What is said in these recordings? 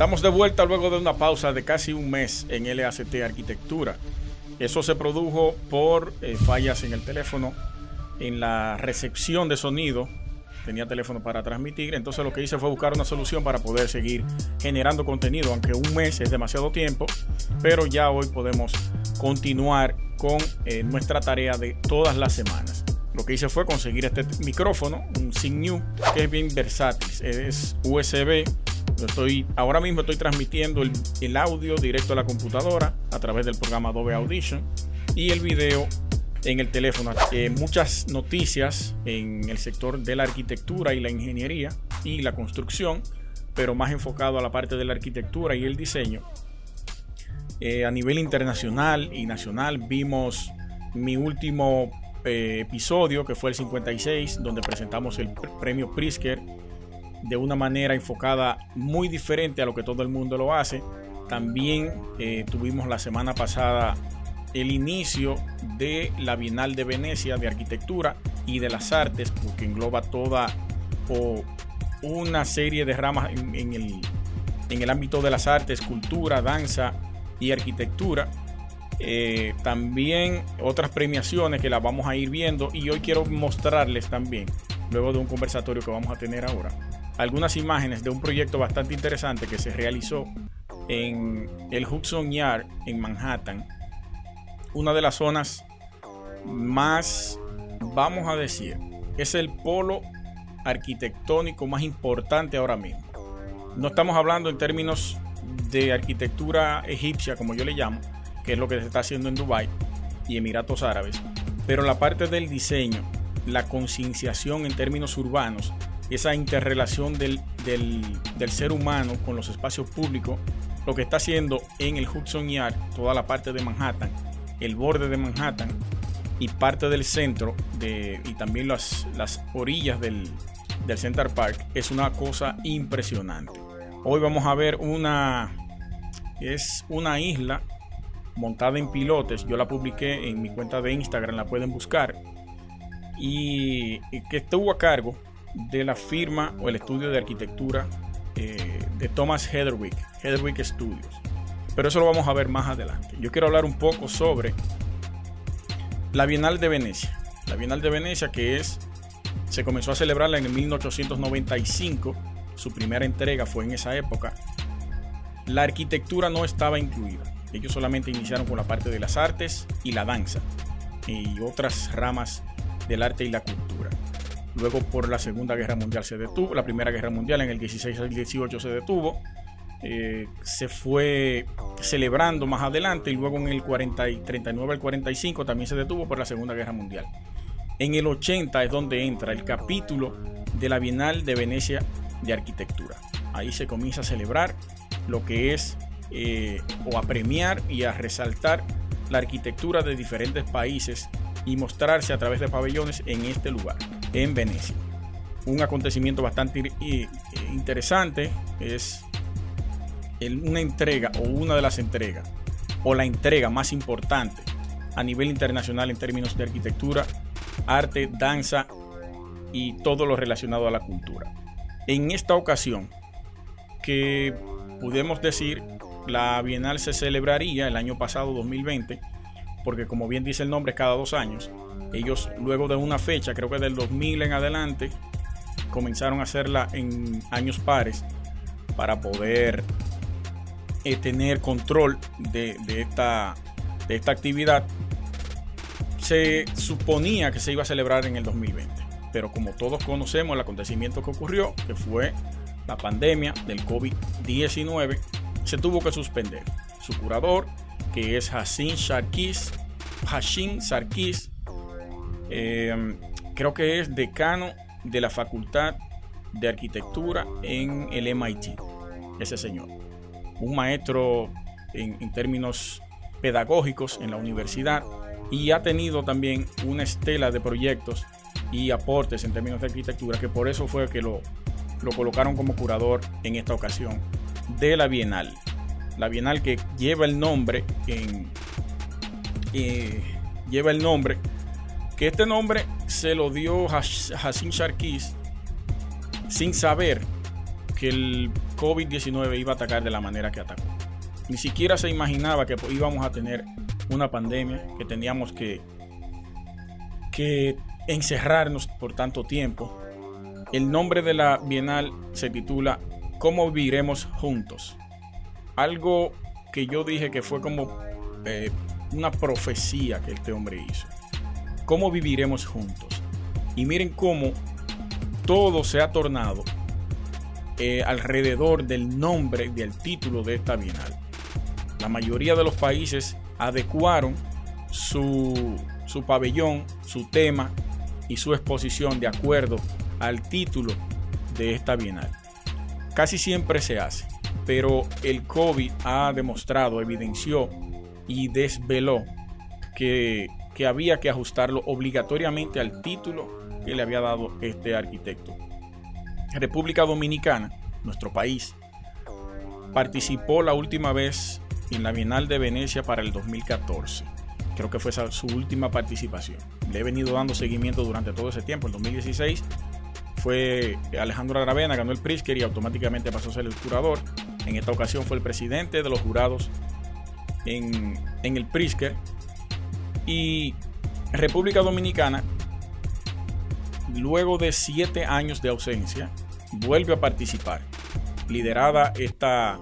Estamos de vuelta luego de una pausa de casi un mes en LACT Arquitectura. Eso se produjo por eh, fallas en el teléfono, en la recepción de sonido. Tenía teléfono para transmitir, entonces lo que hice fue buscar una solución para poder seguir generando contenido, aunque un mes es demasiado tiempo, pero ya hoy podemos continuar con eh, nuestra tarea de todas las semanas. Lo que hice fue conseguir este micrófono, un Signew, que es bien versátil. Es USB. Estoy, ahora mismo estoy transmitiendo el, audio directo a la computadora a través del programa Adobe Audition y el video en el teléfono. Muchas noticias en el sector de la arquitectura y la ingeniería y la construcción, pero más enfocado a la parte de la arquitectura y el diseño. Eh, a nivel internacional y nacional vimos mi último eh, episodio, que fue el 56, donde presentamos el premio Prisker de una manera enfocada muy diferente a lo que todo el mundo lo hace. También eh, tuvimos la semana pasada el inicio de la Bienal de Venecia de Arquitectura y de las Artes, porque engloba toda una serie de ramas en, el, en el ámbito de las artes, cultura, danza y arquitectura eh, también otras premiaciones que las vamos a ir viendo y hoy quiero mostrarles también, luego de un conversatorio que vamos a tener ahora, algunas imágenes de un proyecto bastante interesante que se realizó en el Hudson Yard en Manhattan, una de las zonas más, vamos a decir, es el polo arquitectónico más importante ahora mismo. No estamos hablando en términos de arquitectura egipcia, como yo le llamo, que es lo que se está haciendo en Dubái y Emiratos Árabes. Pero la parte del diseño, la concienciación en términos urbanos, esa interrelación del, ser humano con los espacios públicos, lo que está haciendo en el Hudson Yard, toda la parte de Manhattan, el borde de Manhattan y parte del centro de, y también las, las orillas del, del Center Park, es una cosa impresionante. Hoy vamos a ver una, es una isla montada en pilotes. Yo la publiqué en mi cuenta de Instagram, la pueden buscar. Y, que estuvo a cargo de la firma o el estudio de arquitectura eh, de Thomas Heatherwick, Heatherwick Studios. Pero eso lo vamos a ver más adelante. Yo quiero hablar un poco sobre la Bienal de Venecia. La Bienal de Venecia que es, se comenzó a celebrarla en el 1895. Su primera entrega fue en esa época. La arquitectura no estaba incluida. Ellos solamente iniciaron con la parte de las artes y la danza y otras ramas del arte y la cultura. Luego por la Segunda Guerra Mundial se detuvo, la Primera Guerra Mundial en el 16 al 18 se detuvo, eh, se fue celebrando más adelante y luego en el 40 39 al 45 también se detuvo por la Segunda Guerra Mundial. En el 80 es donde entra el capítulo de la Bienal de Venecia de Arquitectura. Ahí se comienza a celebrar lo que es eh, o a premiar y a resaltar la arquitectura de diferentes países y mostrarse a través de pabellones en este lugar, en Venecia. Un acontecimiento bastante interesante es una entrega o una de las entregas o la entrega más importante a nivel internacional en términos de arquitectura, arte, danza y todo lo relacionado a la cultura. En esta ocasión, que podemos decir la Bienal se celebraría el año pasado, 2020, porque como bien dice el nombre, cada dos años. Ellos luego de una fecha, creo que del 2000 en adelante, comenzaron a hacerla en años pares para poder eh, tener control de, esta, de esta actividad. Se suponía que se iba a celebrar en el 2020, pero como todos conocemos el acontecimiento que ocurrió, que fue la pandemia del COVID-19, se tuvo que suspender. Su curador, que es Hassin Sarkis, Hashin Sarkis, eh, creo que es decano de la Facultad de Arquitectura en el MIT, ese señor. Un maestro en, términos pedagógicos en la universidad y ha tenido también una estela de proyectos y aportes en términos de arquitectura, que por eso fue que lo, lo colocaron como curador en esta ocasión de la Bienal. La Bienal que lleva el nombre en, eh, lleva el nombre que este nombre se lo dio Hassim Sharkis sin saber que el COVID-19 iba a atacar de la manera que atacó. Ni siquiera se imaginaba que íbamos a tener una pandemia, que teníamos que, que encerrarnos por tanto tiempo. El nombre de la Bienal se titula ¿Cómo viviremos juntos? Algo que yo dije que fue como eh, una profecía que este hombre hizo. ¿Cómo viviremos juntos? Y miren cómo todo se ha tornado eh, alrededor del nombre del título de esta Bienal. La mayoría de los países adecuaron su, su pabellón, su tema y su exposición de acuerdo al título de esta Bienal. Casi siempre se hace, pero el COVID ha demostrado, evidenció y desveló que, que había que ajustarlo obligatoriamente al título que le había dado este arquitecto. República Dominicana, nuestro país, participó la última vez en la Bienal de Venecia para el 2014. Creo que fue su última participación. Le he venido dando seguimiento durante todo ese tiempo. En 2016 fue Alejandro Aravena, ganó el Prisker y automáticamente pasó a ser el curador. En esta ocasión fue el presidente de los jurados en, en el Prisker. Y República Dominicana, luego de siete años de ausencia, vuelve a participar. Liderada esta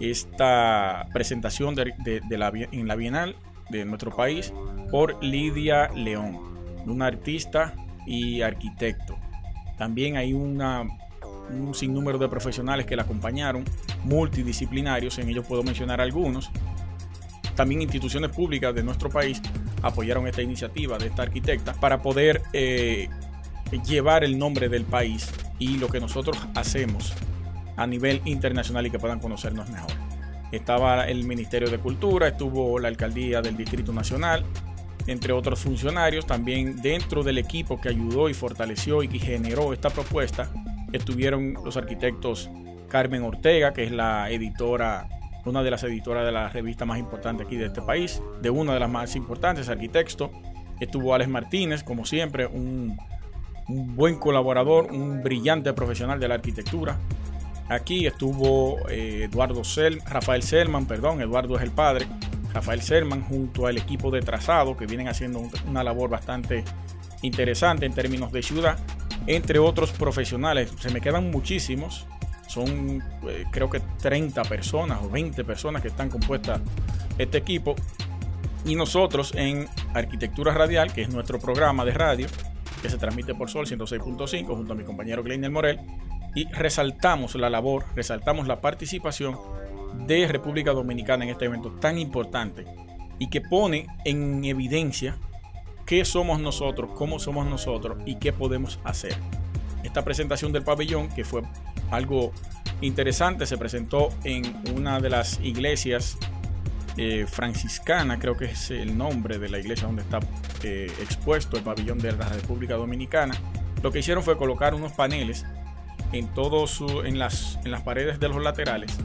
esta presentación de, la, en la Bienal de nuestro país por Lidia León, una artista y arquitecto. También hay una, un sinnúmero de profesionales que la acompañaron, multidisciplinarios, en ellos puedo mencionar algunos. También instituciones públicas de nuestro país apoyaron esta iniciativa de esta arquitecta para poder eh, llevar el nombre del país y lo que nosotros hacemos a nivel internacional y que puedan conocernos mejor. Estaba el Ministerio de Cultura, estuvo la Alcaldía del Distrito Nacional, entre otros funcionarios. También dentro del equipo que ayudó y fortaleció y que generó esta propuesta, estuvieron los arquitectos Carmen Ortega, que es la editora, una de las editoras de la revista más importante aquí de este país, de una de las más importantes, arquitecto. Estuvo Alex Martínez, como siempre, un, buen colaborador, un brillante profesional de la arquitectura. Aquí estuvo eh, Eduardo Sel, Rafael Selman, perdón, Eduardo es el padre, Rafael Selman junto al equipo de trazado que vienen haciendo una labor bastante interesante en términos de ciudad, entre otros profesionales. Se me quedan muchísimos, son eh, creo que 30 personas o 20 personas que están compuestas este equipo. Y nosotros en Arquitectura Radial, que es nuestro programa de radio, que se transmite por Sol 106.5 junto a mi compañero Kleiner Morel, y resaltamos la labor, resaltamos la participación de República Dominicana en este evento tan importante y que pone en evidencia qué somos nosotros, cómo somos nosotros y qué podemos hacer. Esta presentación del pabellón, que fue algo interesante, se presentó en una de las iglesias eh, franciscana, creo que es el nombre de la iglesia donde está eh, expuesto el pabellón de la República Dominicana. Lo que hicieron fue colocar unos paneles en, en, las, en las paredes de los laterales,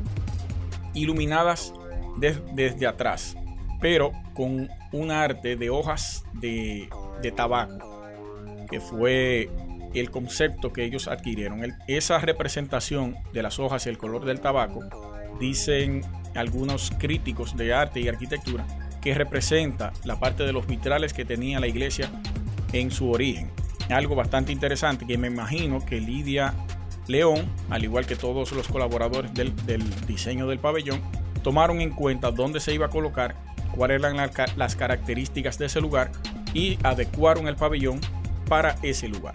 iluminadas desde atrás, pero con un arte de hojas de tabaco, que fue el concepto que ellos adquirieron. esa representación de las hojas y el color del tabaco, dicen algunos críticos de arte y arquitectura, que representa la parte de los vitrales que tenía la iglesia en su origen. Algo bastante interesante que me imagino que Lidia León, al igual que todos los colaboradores del, diseño del pabellón, tomaron en cuenta dónde se iba a colocar, cuáles eran las características de ese lugar y adecuaron el pabellón para ese lugar.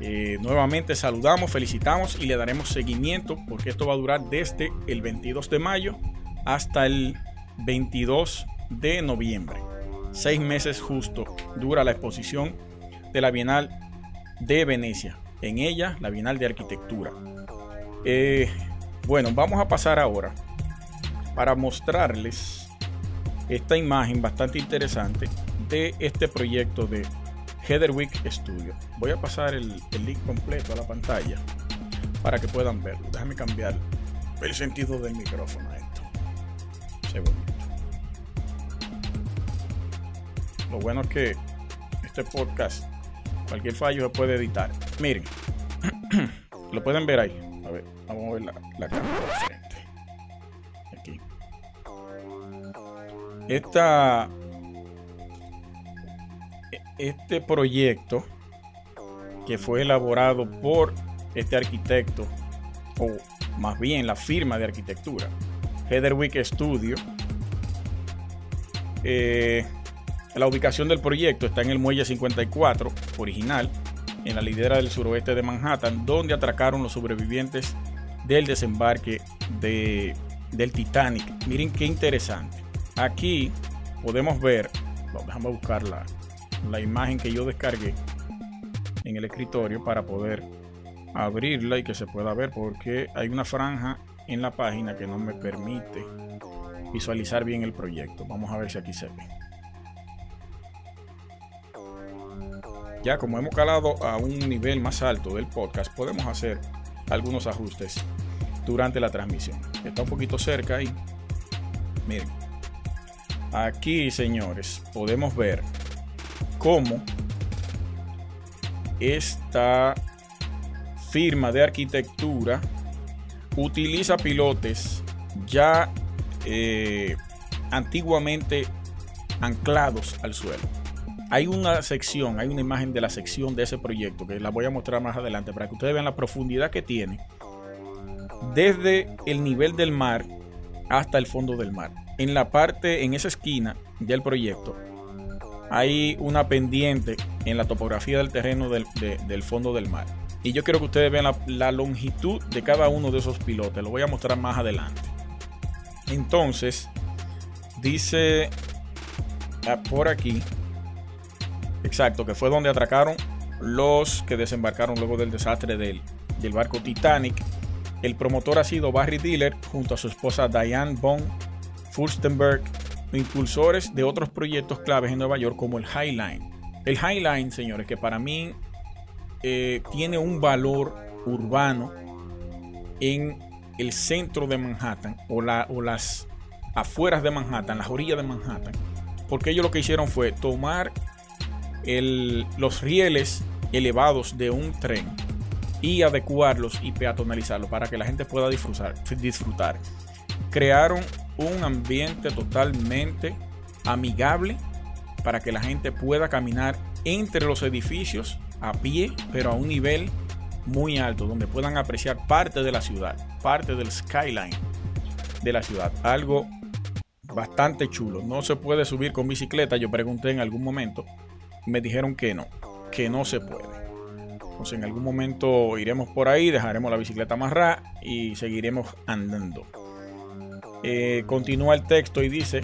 Eh, nuevamente saludamos, felicitamos y le daremos seguimiento porque esto va a durar desde el 22 de mayo hasta el 22 de noviembre. Seis meses justo dura la exposición de la Bienal de Venecia en ella la Bienal de Arquitectura. Eh, bueno, vamos a pasar ahora para mostrarles esta imagen bastante interesante de este proyecto de Heatherwick Studio. Voy a pasar el, link completo a la pantalla para que puedan verlo. Déjame cambiar el sentido del micrófono a esto. Lo bueno es que este podcast Cualquier fallo se puede editar. Miren, lo pueden ver ahí. A ver, vamos a ver la, la cámara. Aquí. Esta, este proyecto que fue elaborado por este arquitecto, o más bien la firma de arquitectura, Heatherwick Studio. Eh, la ubicación del proyecto está en el muelle 54 original, en la lidera del suroeste de Manhattan, donde atracaron los sobrevivientes del desembarque de, del Titanic. Miren qué interesante. Aquí podemos ver, déjame buscar la, imagen que yo descargué en el escritorio para poder abrirla y que se pueda ver porque hay una franja en la página que no me permite visualizar bien el proyecto. Vamos a ver si aquí se ve. Ya como hemos calado a un nivel más alto del podcast, podemos hacer algunos ajustes durante la transmisión. Está un poquito cerca ahí. Miren. Aquí, señores, podemos ver cómo esta firma de arquitectura utiliza pilotes ya eh, antiguamente anclados al suelo. Hay una sección, hay una imagen de la sección de ese proyecto que la voy a mostrar más adelante para que ustedes vean la profundidad que tiene desde el nivel del mar hasta el fondo del mar. En la parte, en esa esquina del proyecto, hay una pendiente en la topografía del terreno del, fondo del mar. Y yo quiero que ustedes vean la, longitud de cada uno de esos pilotes. Lo voy a mostrar más adelante. Entonces, dice ah, por aquí, exacto, que fue donde atracaron los que desembarcaron luego del desastre del, del barco Titanic. El promotor ha sido Barry Diller junto a su esposa Diane von Furstenberg impulsores de otros proyectos claves en Nueva York como el Highline. El Highline, señores, que para mí eh, tiene un valor urbano en el centro de Manhattan o, la, o las afueras de Manhattan, las orillas de Manhattan, porque ellos lo que hicieron fue tomar los rieles elevados de un tren y adecuarlos y peatonalizarlos para que la gente pueda disfrutar. Crearon un ambiente totalmente amigable para que la gente pueda caminar entre los edificios a pie, pero a un nivel muy alto, donde puedan apreciar parte de la ciudad, parte del skyline de la ciudad. Algo bastante chulo. No se puede subir con bicicleta, yo pregunté en algún momento, me dijeron que no, que no se puede. Entonces en algún momento iremos por ahí, dejaremos la bicicleta amarrada y seguiremos andando. Eh, continúa el texto y dice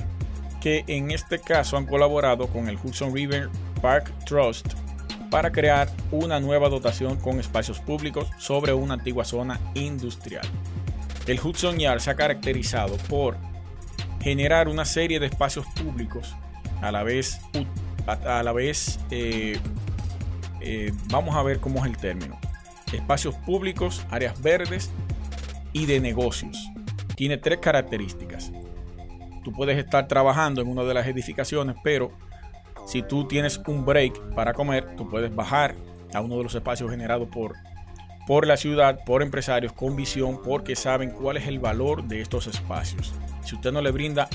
que en este caso han colaborado con el Hudson River Park Trust para crear una nueva dotación con espacios públicos sobre una antigua zona industrial. El Hudson Yard se ha caracterizado por generar una serie de espacios públicos a la vez, a, la vez eh, eh, vamos a ver cómo es el término, espacios públicos, áreas verdes y de negocios tiene tres características. Tú puedes estar trabajando en una de las edificaciones, pero si tú tienes un break para comer, tú puedes bajar a uno de los espacios generados por, por la ciudad, por empresarios con visión, porque saben cuál es el valor de estos espacios. Si usted no le brinda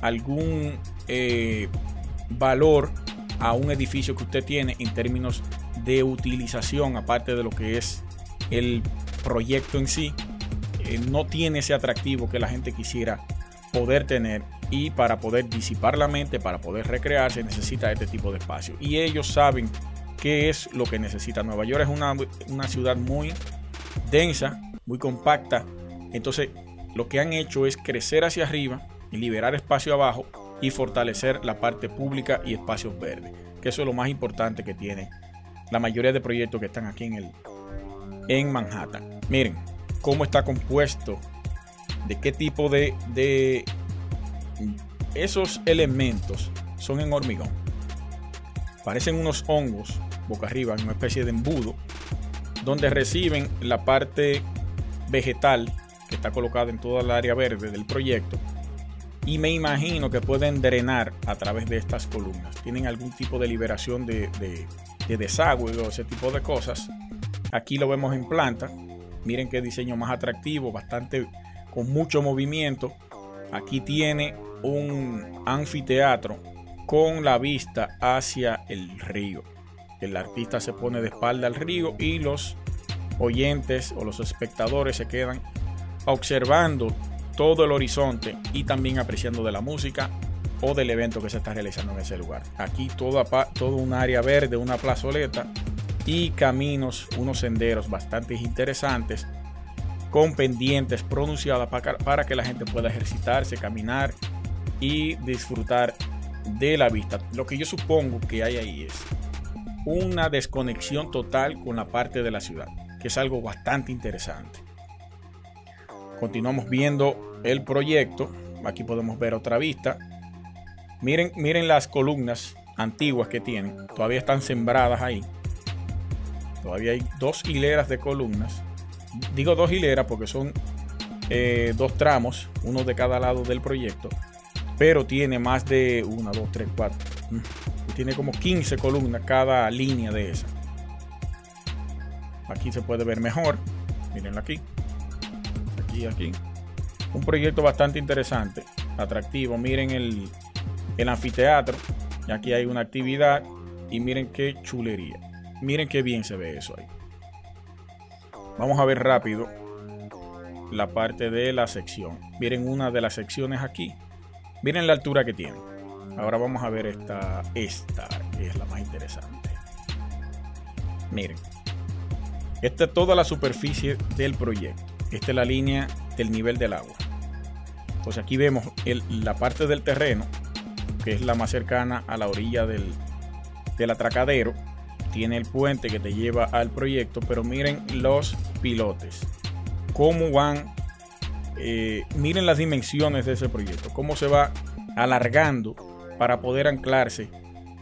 algún eh, valor a un edificio que usted tiene en términos de utilización, aparte de lo que es el proyecto en sí, eh, no tiene ese atractivo que la gente quisiera poder tener y para poder disipar la mente, para poder recrearse, necesita este tipo de espacio. Y ellos saben qué es lo que necesita. Nueva York es una, una ciudad muy densa, muy compacta. Entonces, lo que han hecho es crecer hacia arriba y liberar espacio abajo y fortalecer la parte pública y espacios verdes. Que eso es lo más importante que tiene la mayoría de proyectos que están aquí en, el, en Manhattan. Miren, cómo está compuesto, de qué tipo de, de esos elementos son en hormigón. Parecen unos hongos boca arriba, una especie de embudo, donde reciben la parte vegetal que está colocada en toda el área verde del proyecto. Y me imagino que pueden drenar a través de estas columnas. Tienen algún tipo de liberación de, de, de desagüe o ese tipo de cosas. Aquí lo vemos en planta Miren qué diseño más atractivo, bastante con mucho movimiento. Aquí tiene un anfiteatro con la vista hacia el río. El artista se pone de espalda al río y los oyentes o los espectadores se quedan observando todo el horizonte y también apreciando de la música o del evento que se está realizando en ese lugar. Aquí todo, todo un área verde, una plazoleta y caminos, unos senderos bastante interesantes con pendientes pronunciadas para, que la gente pueda ejercitarse, caminar y disfrutar de la vista. Lo que yo supongo que hay ahí es una desconexión total con la parte de la ciudad, que es algo bastante interesante. Continuamos viendo el proyecto. Aquí podemos ver otra vista. Miren, miren las columnas antiguas que tienen. Todavía están sembradas ahí. Todavía hay dos hileras de columnas. Digo dos hileras porque son eh, dos tramos, uno de cada lado del proyecto. Pero tiene más de una, dos, tres, cuatro. Mm, tiene como 15 columnas cada línea de esa. Aquí se puede ver mejor. Mírenlo aquí aquí. Un proyecto bastante interesante, atractivo. Miren el, el anfiteatro. Aquí hay una actividad. Y miren qué chulería. Miren qué bien se ve eso ahí. Vamos a ver rápido la parte de la sección. Miren una de las secciones aquí. Miren la altura que tiene. Ahora vamos a ver esta, esta que es la más interesante. Miren. Esta es toda la superficie del proyecto. Esta es la línea del nivel del agua. Pues aquí vemos la parte del terreno, que es la más cercana a la orilla del, atracadero. Tiene el puente que te lleva al proyecto, pero miren los pilotes. Cómo van, eh, miren las dimensiones de ese proyecto, cómo se va alargando para poder anclarse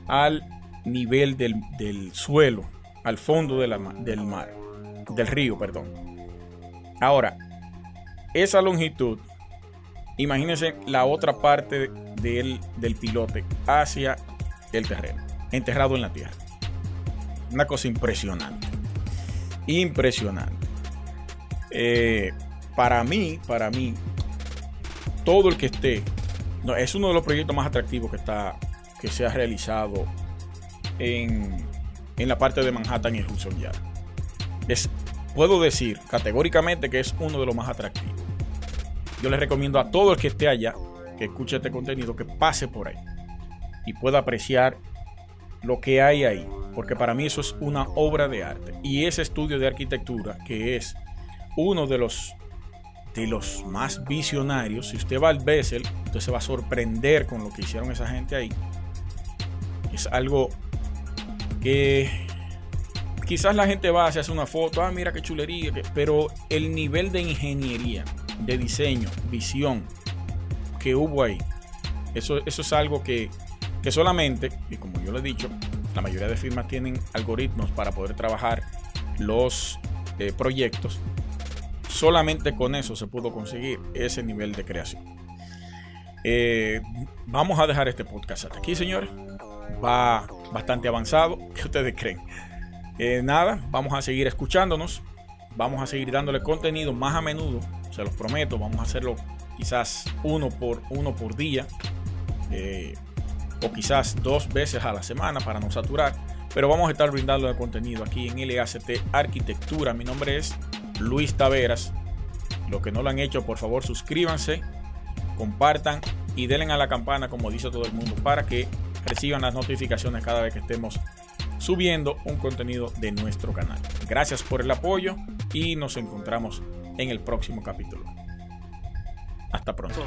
al nivel del, suelo, al fondo del mar, del río, perdón. Ahora, esa longitud, imagínense la otra parte del, pilote hacia el terreno, enterrado en la tierra. Una cosa impresionante. Impresionante. Eh, para mí, para mí, todo el que esté, es uno de los proyectos más atractivos que está, que se ha realizado en, en la parte de Manhattan y Hudson Yard. Es puedo decir categóricamente que es uno de los más atractivos. Yo les recomiendo a todo el que esté allá, que escuche este contenido, que pase por ahí y pueda apreciar lo que hay ahí, porque para mí eso es una obra de arte. Y ese estudio de arquitectura, que es uno de los de los más visionarios, si usted va al Bessel, usted se va a sorprender con lo que hicieron esa gente ahí. Es algo que quizás la gente va, a hacer una foto, ah, mira qué chulería, pero el nivel de ingeniería, de diseño, visión que hubo ahí, eso, eso es algo que, solamente, y como yo lo he dicho, la mayoría de firmas tienen algoritmos para poder trabajar los eh, proyectos. Solamente con eso se pudo conseguir ese nivel de creación. Eh, vamos a dejar este podcast hasta aquí, señores. Va bastante avanzado. ¿Qué ustedes creen? Eh, nada, vamos a seguir escuchándonos. Vamos a seguir dándole contenido más a menudo. Se los prometo. Vamos a hacerlo quizás uno por uno por día. O quizás dos veces a la semana para no saturar. Pero vamos a estar brindando el contenido aquí en LACT Arquitectura. Mi nombre es Luis Taveras. Los que no lo han hecho, por favor, suscríbanse, compartan y denle a la campana, como dice todo el mundo, para que reciban las notificaciones cada vez que estemos subiendo un contenido de nuestro canal. Gracias por el apoyo y nos encontramos en el próximo capítulo. Hasta pronto.